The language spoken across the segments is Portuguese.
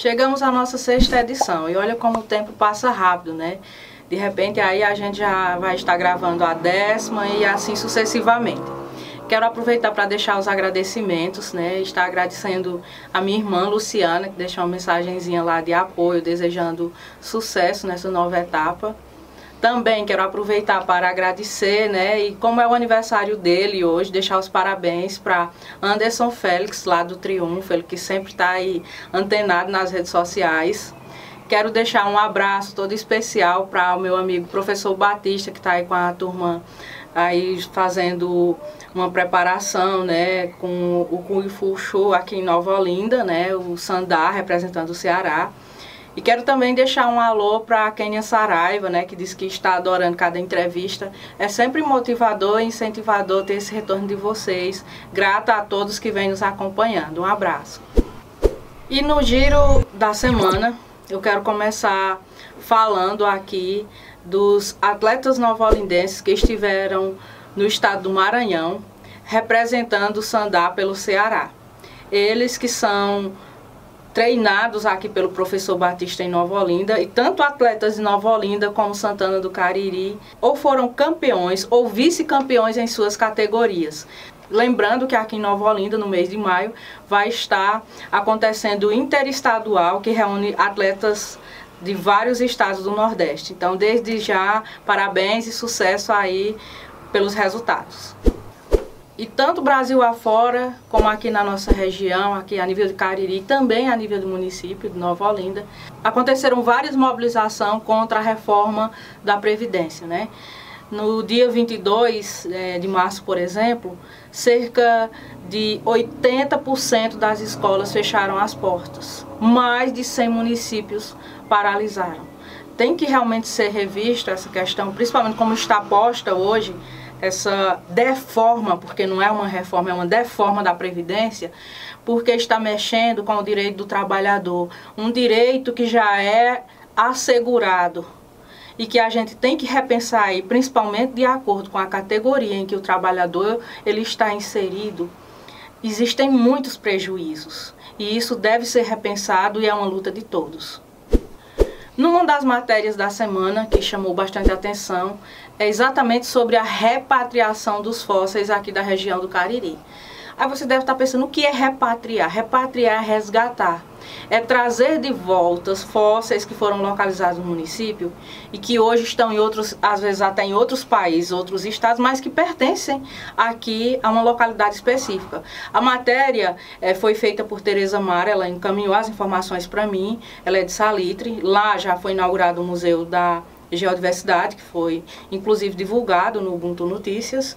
Chegamos à nossa sexta edição e olha como o tempo passa rápido, né? De repente aí a gente já vai estar gravando a décima e assim sucessivamente. Quero aproveitar para deixar os agradecimentos, né? Estar agradecendo a minha irmã Luciana, que deixou uma mensagenzinha lá de apoio, desejando sucesso nessa nova etapa. Também quero aproveitar para agradecer, né? E como é o aniversário dele hoje, deixar os parabéns para Anderson Félix, lá do Triunfo, ele que sempre está aí antenado nas redes sociais. Quero deixar um abraço todo especial para o meu amigo professor Batista, que está aí com a turma aí fazendo uma preparação, né, com o Kung Fu Show aqui em Nova Olinda, né, o Sandar representando o Ceará. E quero também deixar um alô para a Kênia Saraiva, né, que diz que está adorando cada entrevista. É sempre motivador e incentivador ter esse retorno de vocês. Grata a todos que vêm nos acompanhando. Um abraço. E no giro da semana, eu quero começar falando aqui dos atletas novolindenses que estiveram no estado do Maranhão, representando o Sandá pelo Ceará. Eles que são treinados aqui pelo professor Batista em Nova Olinda, e tanto atletas de Nova Olinda como Santana do Cariri, ou foram campeões ou vice-campeões em suas categorias. Lembrando que aqui em Nova Olinda, no mês de maio, vai estar acontecendo o interestadual, que reúne atletas de vários estados do Nordeste. Então, desde já, parabéns e sucesso aí pelos resultados. E tanto Brasil afora, como aqui na nossa região, aqui a nível de Cariri, também a nível do município de Nova Olinda, aconteceram várias mobilizações contra a reforma da Previdência, né? No dia 22 é, de março, por exemplo, cerca de 80% das escolas fecharam as portas. Mais de 100 municípios paralisaram. Tem que realmente ser revista essa questão, principalmente como está posta hoje, essa deforma, porque não é uma reforma, é uma deforma da Previdência, porque está mexendo com o direito do trabalhador. Um direito que já é assegurado e que a gente tem que repensar aí, principalmente de acordo com a categoria em que o trabalhador ele está inserido. Existem muitos prejuízos e isso deve ser repensado e é uma luta de todos. Numa das matérias da semana que chamou bastante atenção é exatamente sobre a repatriação dos fósseis aqui da região do Cariri. Aí você deve estar pensando o que é repatriar? Repatriar é resgatar. É trazer de volta os fósseis que foram localizados no município e que hoje estão em outros, às vezes até em outros países, outros estados, mas que pertencem aqui a uma localidade específica. A matéria é, foi feita por Tereza Mara, ela encaminhou as informações para mim, ela é de Salitre, lá já foi inaugurado o Museu da Geodiversidade, que foi inclusive divulgado no Ubuntu Notícias,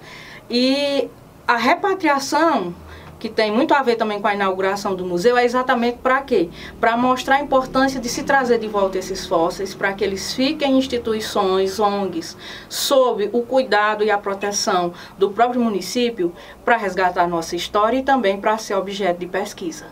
e a repatriação, que tem muito a ver também com a inauguração do museu, é exatamente para quê? Para mostrar a importância de se trazer de volta esses fósseis, para que eles fiquem em instituições, ONGs, sob o cuidado e a proteção do próprio município, para resgatar nossa história e também para ser objeto de pesquisa.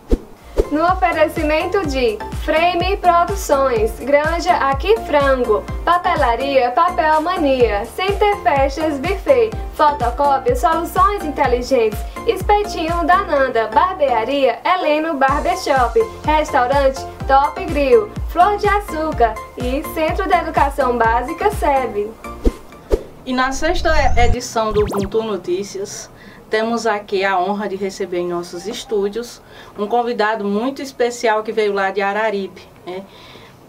No oferecimento de Frame Produções, Granja Aqui Frango, Papelaria Papel Mania, Center Festas Buffet, Fotocópia Soluções Inteligentes, Espetinho da Nanda, Barbearia Heleno Barbershop, Restaurante Top Grill, Flor de Açúcar e Centro de Educação Básica SEB. E na sexta edição do Ubuntu Notícias, temos aqui a honra de receber em nossos estúdios um convidado muito especial que veio lá de Araripe. Né?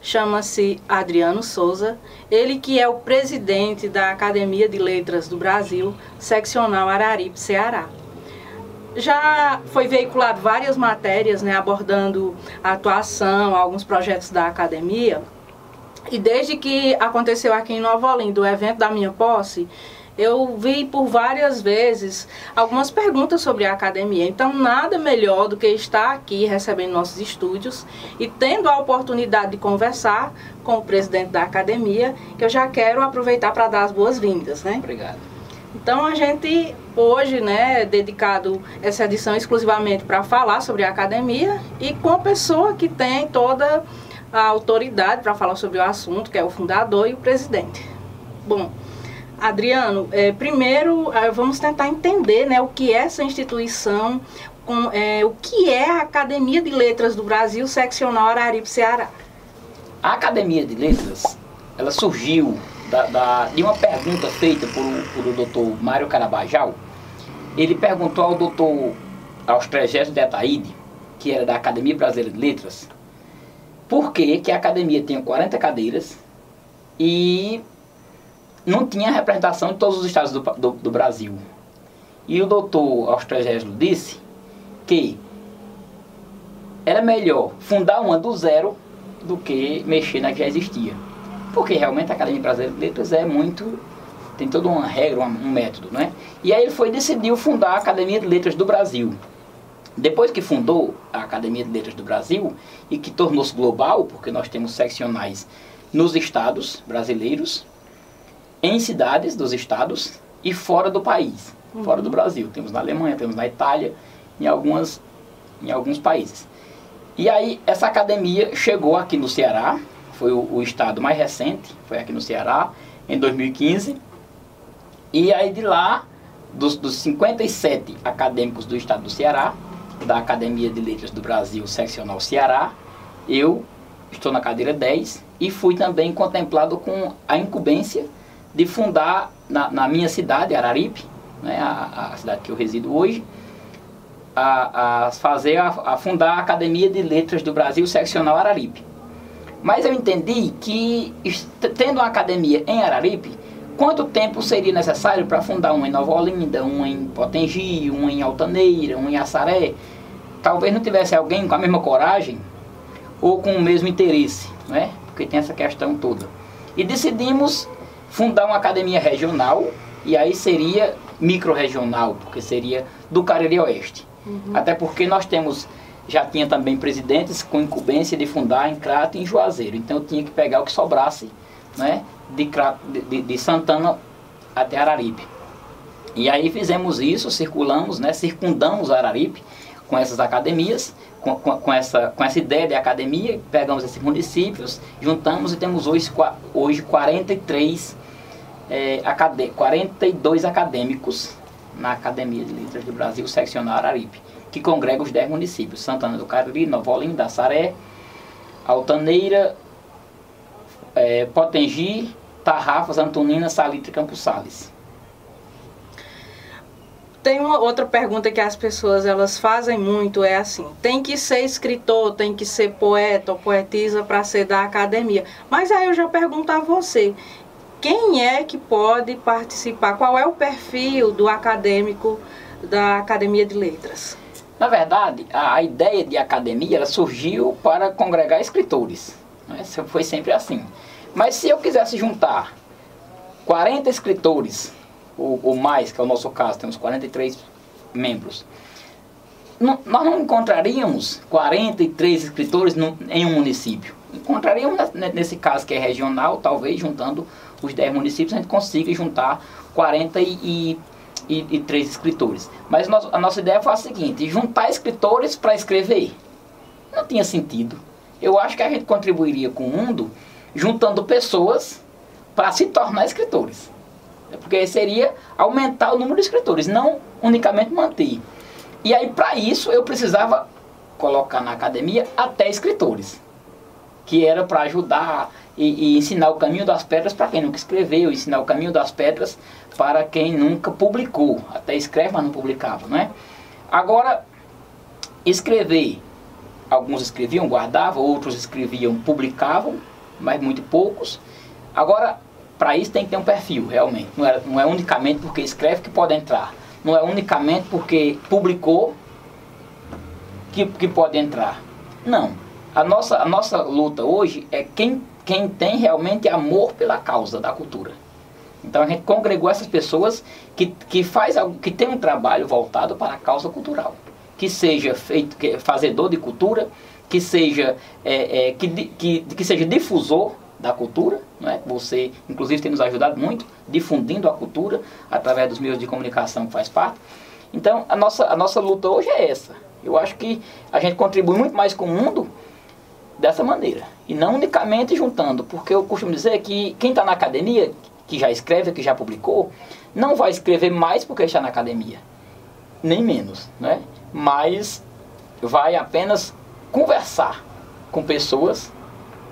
Chama-se Adriano Souza, ele que é o presidente da Academia de Letras do Brasil, seccional Araripe, Ceará. Já foi veiculado várias matérias né, abordando a atuação, alguns projetos da academia. E desde que aconteceu aqui em Nova Olinda o evento da minha posse, eu vi por várias vezes algumas perguntas sobre a academia. Então, nada melhor do que estar aqui recebendo nossos estúdios e tendo a oportunidade de conversar com o presidente da academia, que eu já quero aproveitar para dar as boas-vindas, né? Obrigado. Então, a gente hoje, né, dedicado essa edição exclusivamente para falar sobre a academia e com a pessoa que tem toda a autoridade para falar sobre o assunto, que é o fundador e o presidente. Bom, Adriano, é, primeiro é, vamos tentar entender né, o que é essa instituição, com, é, o que é a Academia de Letras do Brasil, seccional Araripe, Ceará. A Academia de Letras, ela surgiu da, da, de uma pergunta feita por, por o doutor Mário Carabajal. Ele perguntou ao doutor Austregésio de Ataíde, que era da Academia Brasileira de Letras, por que, que a academia tinha 40 cadeiras e não tinha representação de todos os estados do, do, do Brasil. E o doutor Austregésio disse que era melhor fundar uma do zero do que mexer na que já existia. Porque realmente a Academia Brasileira de Letras é muito. tem toda uma regra, um método, né? E aí ele foi decidiu fundar a Academia de Letras do Brasil. Depois que fundou a Academia de Letras do Brasil e que tornou-se global, porque nós temos seccionais nos estados brasileiros, em cidades dos estados e fora do país, uhum. fora do Brasil. Temos na Alemanha, temos na Itália, em, algumas, em alguns países. E aí essa academia chegou aqui no Ceará, foi o, o estado mais recente, foi aqui no Ceará, em 2015. E aí de lá, dos, dos 57 acadêmicos do estado do Ceará, da Academia de Letras do Brasil, seccional Ceará, eu estou na cadeira 10 e fui também contemplado com a incumbência de fundar na, na minha cidade, Araripe, né, a, a cidade que eu resido hoje, a, a fazer a, a, fundar a Academia de Letras do Brasil seccional Araripe. Mas eu entendi que tendo uma academia em Araripe, quanto tempo seria necessário para fundar uma em Nova Olinda, uma em Potengi, uma em Altaneira, uma em Assaré? Talvez não tivesse alguém com a mesma coragem ou com o mesmo interesse, né? Porque tem essa questão toda. E decidimos fundar uma academia regional e aí seria micro-regional, porque seria do Cariri Oeste. Uhum. Até porque nós temos, já tinha também presidentes com incumbência de fundar em Crato e em Juazeiro. Então eu tinha que pegar o que sobrasse né, de, de, de Santana até Araripe. E aí fizemos isso, circulamos, né, circundamos Araripe com essas academias, com, com, essa, com essa ideia de academia, pegamos esses municípios, juntamos e temos hoje, hoje 43, é, acadê 42 acadêmicos na Academia de Letras do Brasil, seccional Araripe, que congrega os 10 municípios, Santana do Cariri, Nova Olinda, Saré, Altaneira, é, Potengi, Tarrafas, Antonina, Salitre e Campos Sales. Tem uma outra pergunta que as pessoas elas fazem muito, é assim, tem que ser escritor, tem que ser poeta ou poetisa para ser da academia. Mas aí eu já pergunto a você, quem é que pode participar? Qual é o perfil do acadêmico da Academia de Letras? Na verdade, a, a ideia de academia ela surgiu para congregar escritores. Né? Foi sempre assim. Mas se eu quisesse juntar 40 escritores, ou, ou mais, que é o nosso caso, temos 43 membros, não, nós não encontraríamos 43 escritores no, em um município. Encontraríamos, nesse caso que é regional, talvez juntando os 10 municípios, a gente consiga juntar 43 escritores. Mas a nossa ideia foi a seguinte, juntar escritores para escrever. Não tinha sentido. Eu acho que a gente contribuiria com o mundo juntando pessoas para se tornar escritores. Porque seria aumentar o número de escritores, não unicamente manter. E aí, para isso, eu precisava colocar na academia até escritores, que era para ajudar e, e, ensinar o caminho das pedras para quem nunca escreveu, ensinar o caminho das pedras para quem nunca publicou. Até escreve, mas não publicava, não é? Agora, escrever, alguns escreviam, guardavam, outros escreviam, publicavam, mas muito poucos. Agora, para isso tem que ter um perfil, realmente. Não é, não é unicamente porque escreve que pode entrar. Não é unicamente porque publicou que, que pode entrar. Não. A nossa, a nossa luta hoje é quem quem tem realmente amor pela causa da cultura. Então a gente congregou essas pessoas que, que faz que tem um trabalho voltado para a causa cultural, que seja feito que, fazedor de cultura, que seja é, é, que, que, que seja difusor da cultura, não é? Você inclusive tem nos ajudado muito difundindo a cultura através dos meios de comunicação que faz parte. Então a nossa a nossa luta hoje é essa. Eu acho que a gente contribui muito mais com o mundo dessa maneira. E não unicamente juntando, porque eu costumo dizer que quem está na academia, que já escreve, que já publicou, não vai escrever mais porque está na academia, nem menos, né? mas vai apenas conversar com pessoas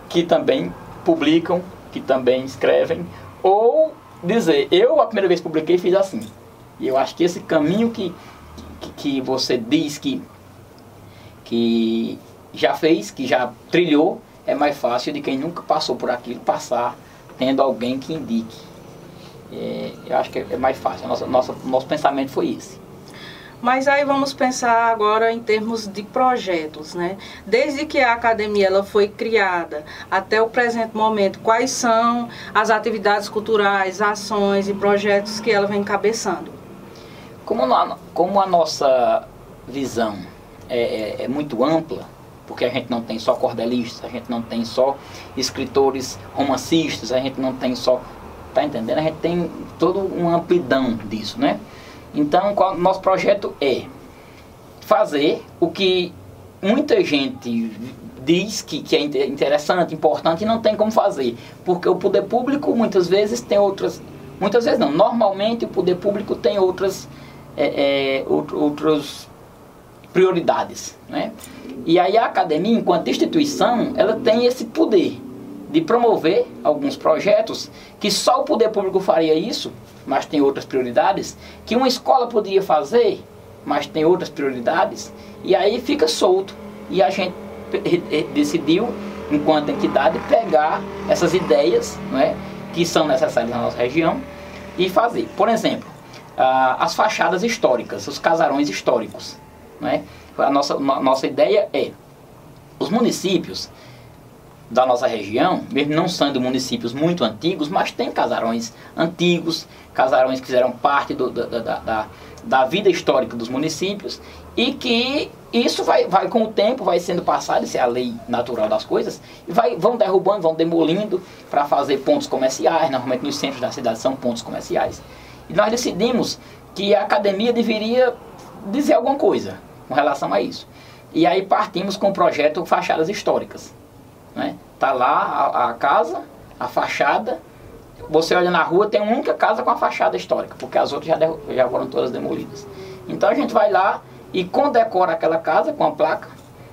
que também publicam, que também escrevem, ou dizer, eu a primeira vez publiquei fiz assim. E eu acho que esse caminho que, que, que você diz que, que já fez, que já trilhou, é mais fácil de quem nunca passou por aquilo passar tendo alguém que indique. É, eu acho que é mais fácil. Nosso, nosso, nosso pensamento foi esse. Mas aí vamos pensar agora em termos de projetos, né? Desde que a academia ela foi criada até o presente momento, quais são as atividades culturais, ações e projetos que ela vem encabeçando? Como, como a nossa visão é, é, é muito ampla, porque a gente não tem só cordelistas, a gente não tem só escritores romancistas, a gente não tem só. Tá entendendo? A gente tem toda uma amplidão disso, né? Então, o nosso projeto é fazer o que muita gente diz que, que é interessante, importante e não tem como fazer. Porque o poder público muitas vezes tem outras. Muitas vezes não, normalmente o poder público tem outras. É, é, outros prioridades. Né? E aí a academia, enquanto instituição, ela tem esse poder de promover alguns projetos que só o poder público faria isso, mas tem outras prioridades, que uma escola poderia fazer, mas tem outras prioridades, e aí fica solto. E a gente decidiu, enquanto entidade, pegar essas ideias né, que são necessárias na nossa região e fazer. Por exemplo, as fachadas históricas, os casarões históricos. Né? A nossa, a nossa ideia é, os municípios da nossa região, mesmo não sendo municípios muito antigos, mas tem casarões antigos, casarões que fizeram parte do, da, da, da, da, vida histórica dos municípios e que isso vai, vai com o tempo, vai sendo passado, isso é a lei natural das coisas, e vai, vão derrubando, vão demolindo para fazer pontos comerciais, normalmente nos centros da cidade são pontos comerciais. E nós decidimos que a academia deveria dizer alguma coisa com relação a isso. E aí partimos com o projeto Fachadas Históricas. Né? Tá lá a, a casa, a fachada, você olha na rua, tem uma única casa com a fachada histórica, porque as outras já, já foram todas demolidas. Então a gente vai lá e condecora aquela casa com a placa.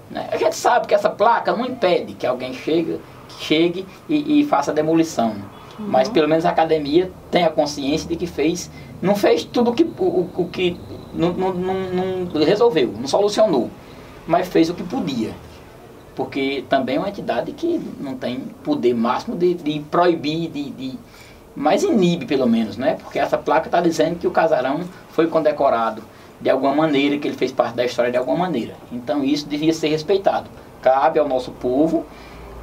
Né? A gente sabe que essa placa não impede que alguém chegue, chegue e, e faça a demolição. Uhum. Mas pelo menos a academia tem a consciência de que fez, não fez tudo que, o, o que não, não, não, não resolveu, não solucionou, mas fez o que podia. Porque também é uma entidade que não tem poder máximo de, de proibir, de, de, mas inibe pelo menos, né? Porque essa placa está dizendo que o casarão foi condecorado de alguma maneira, que ele fez parte da história de alguma maneira. Então isso devia ser respeitado. Cabe ao nosso povo,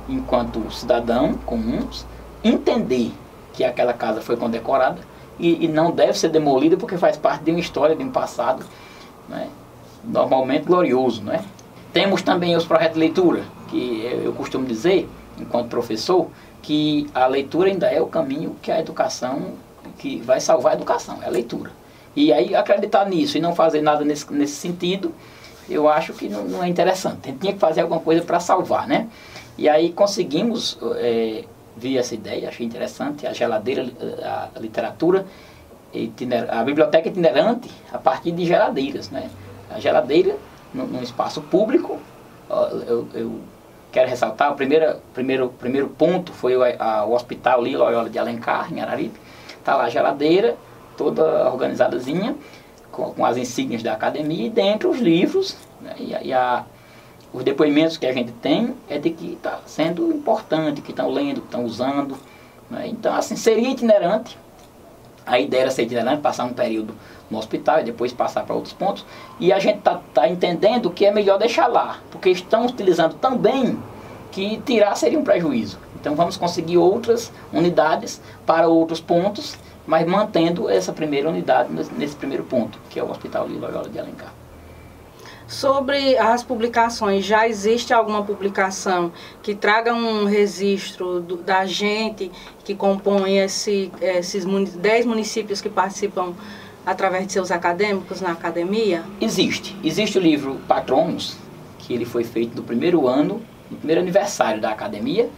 enquanto cidadão comuns, entender que aquela casa foi condecorada e, e, não deve ser demolida porque faz parte de uma história, de um passado né, normalmente glorioso. Né? Temos também os projetos de leitura, que eu costumo dizer, enquanto professor, que a leitura ainda é o caminho que a educação, que vai salvar a educação, é a leitura. E aí acreditar nisso e não fazer nada nesse, nesse sentido, eu acho que não, não é interessante. A gente tinha que fazer alguma coisa para salvar, né? E aí conseguimos é, vi essa ideia, achei interessante, a geladeira, a literatura, a biblioteca itinerante a partir de geladeiras, né? A geladeira num, espaço público, eu, eu, quero ressaltar, o primeiro, primeiro, primeiro ponto foi o, a, o hospital ali, Loyola de Alencar, em Araripe, tá lá a geladeira, toda organizadazinha, com, com as insígnias da academia, e dentro os livros, né? e, e a os depoimentos que a gente tem é de que está sendo importante, que estão lendo, que estão usando. Né? Então, assim, seria itinerante. A ideia era ser itinerante, passar um período no hospital e depois passar para outros pontos. E a gente está tá entendendo que é melhor deixar lá, porque estão utilizando tão bem que tirar seria um prejuízo. Então vamos conseguir outras unidades para outros pontos, mas mantendo essa primeira unidade nesse primeiro ponto, que é o Hospital de Loyola de Alencar. Sobre as publicações, já existe alguma publicação que traga um registro do, da gente que compõe esse, esses 10 municípios que participam através de seus acadêmicos na academia? Existe. Existe o livro Patronos, que ele foi feito no primeiro ano, no primeiro aniversário da academia.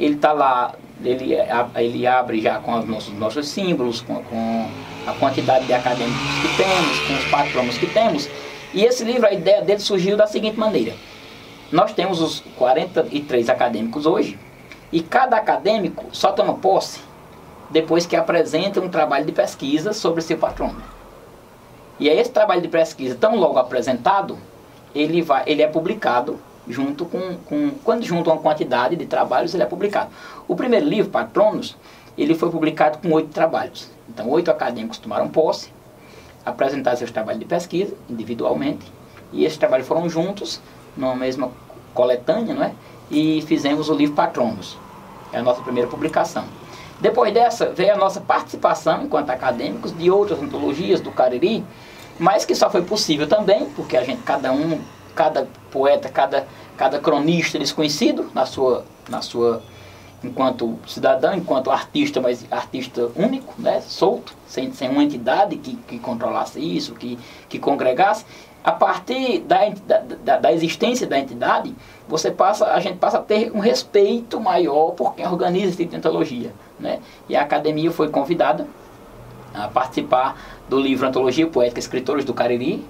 Ele está lá, ele, ele abre já com os nossos, nossos símbolos, com, com a quantidade de acadêmicos que temos, com os patronos que temos E esse livro, a ideia dele surgiu da seguinte maneira. Nós temos os 43 acadêmicos hoje, e cada acadêmico só toma posse depois que apresenta um trabalho de pesquisa sobre seu patrono. E aí esse trabalho de pesquisa, tão logo apresentado, ele, vai, ele é publicado junto com, com quando junto uma quantidade de trabalhos, ele é publicado. O primeiro livro, Patronos, ele foi publicado com oito trabalhos. Então, oito acadêmicos tomaram posse, apresentaram seus trabalhos de pesquisa individualmente, e esses trabalhos foram juntos, numa mesma coletânea, não é? E fizemos o livro Patronos, é a nossa primeira publicação. Depois dessa, veio a nossa participação enquanto acadêmicos de outras antologias do Cariri, mas que só foi possível também, porque a gente, cada um, cada poeta, cada, cada cronista desconhecido na sua, na sua enquanto cidadão, enquanto artista, mas artista único, né, solto, sem, sem uma entidade que, que controlasse isso, que, que congregasse. A partir da, da, da existência da entidade, você passa, a gente passa a ter um respeito maior por quem organiza esse tipo antologia. Né? E a academia foi convidada a participar do livro Antologia Poética Escritores do Cariri,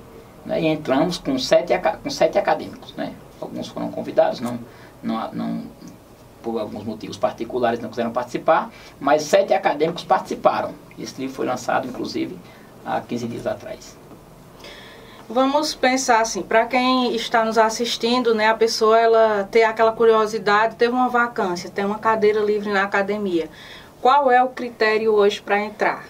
né? e entramos com sete, com sete acadêmicos. Né? Alguns foram convidados, não, não, não, por alguns motivos particulares não quiseram participar, mas sete acadêmicos participaram. Esse livro foi lançado, inclusive, há 15 dias atrás. Vamos pensar assim, para quem está nos assistindo, né, a pessoa ela ter aquela curiosidade, teve uma vacância, tem uma cadeira livre na academia. Qual é o critério hoje para entrar?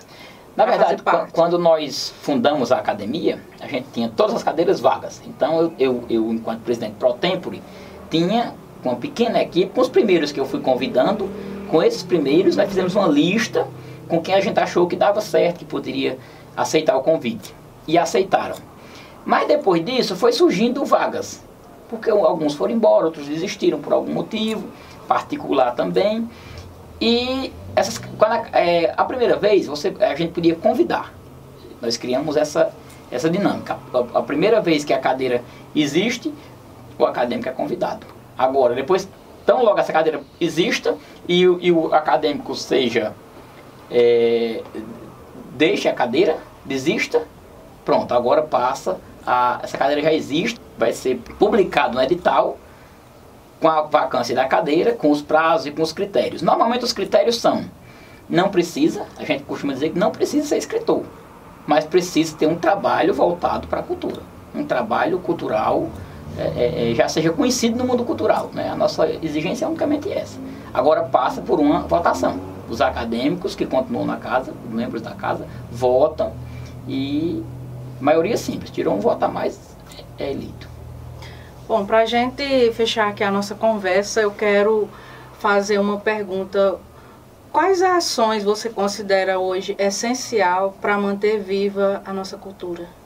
Na verdade, quando nós fundamos a academia, a gente tinha todas as cadeiras vagas. Então, eu, eu, eu enquanto presidente pro tempore, tinha uma pequena equipe, com os primeiros que eu fui convidando, com esses primeiros, nós fizemos uma lista com quem a gente achou que dava certo, que poderia aceitar o convite. E aceitaram. Mas depois disso foi surgindo vagas, porque alguns foram embora, outros desistiram por algum motivo, particular também. E essas, quando a, é, a primeira vez você, a gente podia convidar. Nós criamos essa, essa dinâmica. A, a primeira vez que a cadeira existe, o acadêmico é convidado. Agora, depois, tão logo essa cadeira exista e, e o acadêmico seja. É, deixe a cadeira, desista, pronto, agora passa. A, essa cadeira já existe, vai ser publicado no edital com a vacância da cadeira, com os prazos e com os critérios. Normalmente os critérios são: não precisa, a gente costuma dizer que não precisa ser escritor, mas precisa ter um trabalho voltado para a cultura, um trabalho cultural é, é, é, já seja conhecido no mundo cultural. Né? A nossa exigência é unicamente essa. Agora passa por uma votação. Os acadêmicos que continuam na casa, os membros da casa, votam e maioria simples. Tirou um voto a mais, é eleito. Bom, para a gente fechar aqui a nossa conversa, eu quero fazer uma pergunta. Quais ações você considera hoje essencial para manter viva a nossa cultura?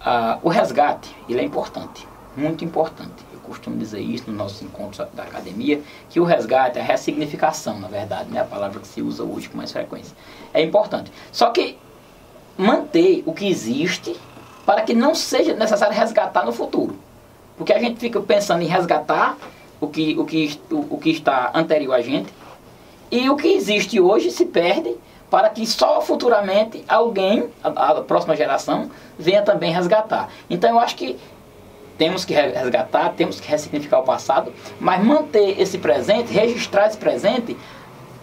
Ah, o resgate, ele é importante, muito importante. Eu costumo dizer isso nos nossos encontros da academia, que o resgate é a ressignificação, na verdade, né? a palavra que se usa hoje com mais frequência. É importante. Só que manter o que existe para que não seja necessário resgatar no futuro. Porque a gente fica pensando em resgatar o que, o que, o, o que está anterior a gente e o que existe hoje se perde para que só futuramente alguém, a, a, próxima geração, venha também resgatar. Então eu acho que temos que resgatar, temos que ressignificar o passado, mas manter esse presente, registrar esse presente,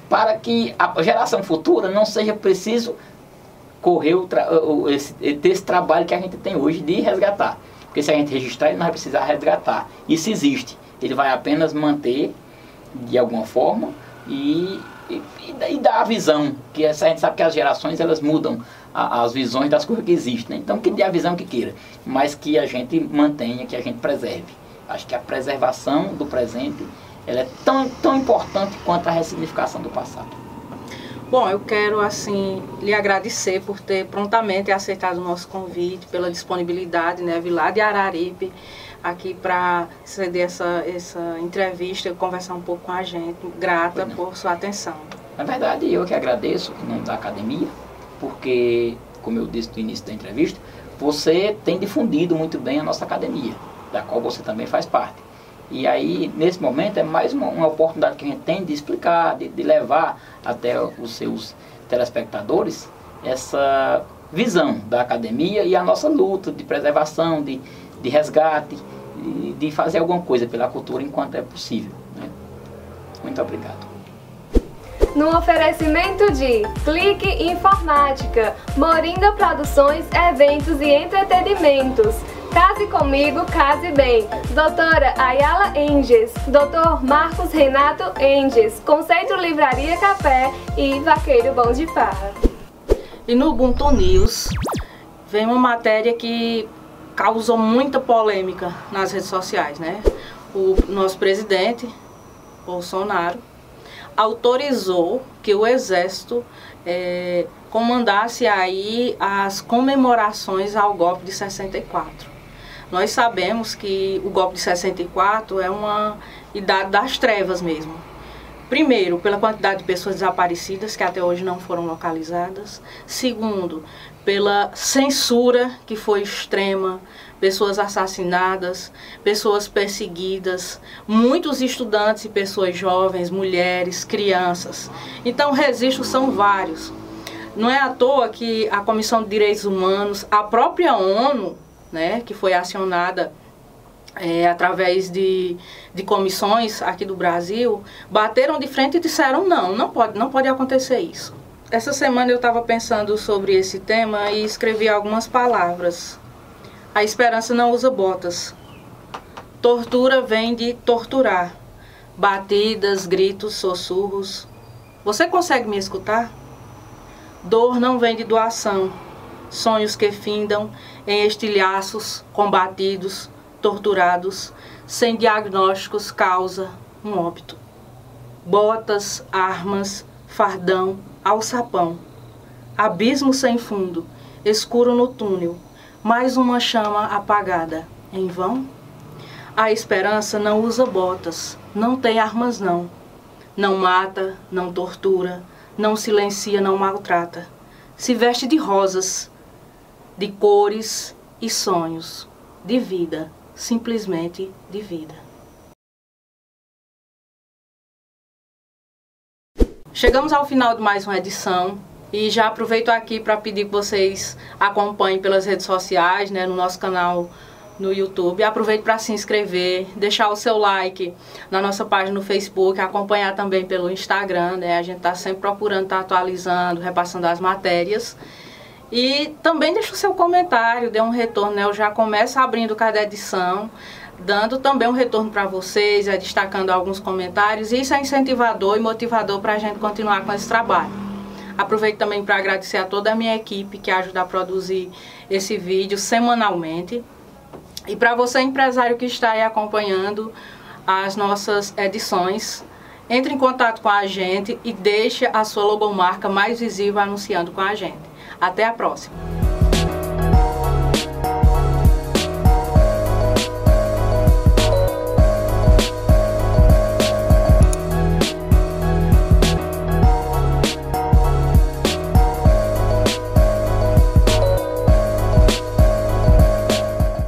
para que a geração futura não seja preciso correr o, o esse, ter esse trabalho que a gente tem hoje de resgatar. Porque se a gente registrar, ele não vai precisar resgatar. Isso existe. Ele vai apenas manter de alguma forma e e, e, dá a visão, que essa, a gente sabe que as gerações elas mudam a, as visões das coisas que existem. Né? Então que dê a visão que queira, mas que a gente mantenha, que a gente preserve. Acho que a preservação do presente ela é tão, tão importante quanto a ressignificação do passado. Bom, eu quero assim lhe agradecer por ter prontamente aceitado o nosso convite, pela disponibilidade, né, lá de Araripe aqui para ceder essa, essa entrevista, conversar um pouco com a gente. Grata por sua atenção. Na verdade, eu que agradeço em nome da academia, porque, como eu disse no início da entrevista, você tem difundido muito bem a nossa academia, da qual você também faz parte. E aí, nesse momento, é mais uma, uma oportunidade que a gente tem de explicar, de, de levar até os seus telespectadores essa visão da academia e a nossa luta de preservação, de, de resgate, de, de fazer alguma coisa pela cultura enquanto é possível. Né? Muito obrigado. No oferecimento de Clique Informática, Moringa Produções, Eventos e Entretenimentos. Case comigo, case bem. Doutora Ayala Enges, Doutor Marcos Renato Enges, Conceito Livraria Café e Vaqueiro Bom de Farra. E no Ubuntu News vem uma matéria que causou muita polêmica nas redes sociais, né? O nosso presidente, Bolsonaro, autorizou que o Exército é, comandasse aí as comemorações ao golpe de 64. Nós sabemos que o golpe de 64 é uma idade das trevas mesmo. Primeiro, pela quantidade de pessoas desaparecidas que até hoje não foram localizadas. Segundo, pela censura que foi extrema, pessoas assassinadas, pessoas perseguidas, muitos estudantes e pessoas jovens, mulheres, crianças. Então, registros são vários. Não é à toa que a Comissão de Direitos Humanos, a própria ONU, né, que foi acionada é, através de, de comissões aqui do Brasil, bateram de frente e disseram não, não pode, não pode acontecer isso. Essa semana eu estava pensando sobre esse tema e escrevi algumas palavras. A esperança não usa botas. Tortura vem de torturar. Batidas, gritos, sussurros. Você consegue me escutar? Dor não vem de doação. Sonhos que findam em estilhaços, combatidos, torturados, sem diagnósticos, causa um óbito. Botas, armas, fardão, alçapão. Abismo sem fundo, escuro no túnel, mais uma chama apagada. Em vão? A esperança não usa botas, não tem armas não. Não mata, não tortura, não silencia, não maltrata. Se veste de rosas, de cores e sonhos, de vida, simplesmente de vida. Chegamos ao final de mais uma edição e já aproveito aqui para pedir que vocês acompanhem pelas redes sociais, né, no nosso canal no YouTube. Aproveite para se inscrever, deixar o seu like na nossa página no Facebook, acompanhar também pelo Instagram, né? A gente está sempre procurando tá atualizando, repassando as matérias. E também deixa o seu comentário, dê um retorno, né? Eu já começo abrindo cada edição, dando também um retorno para vocês, é, destacando alguns comentários. Isso é incentivador e motivador para a gente continuar com esse trabalho. Aproveito também para agradecer a toda a minha equipe que ajuda a produzir esse vídeo semanalmente. E para você, empresário que está aí acompanhando as nossas edições, entre em contato com a gente e deixe a sua logomarca mais visível anunciando com a gente. Até a próxima!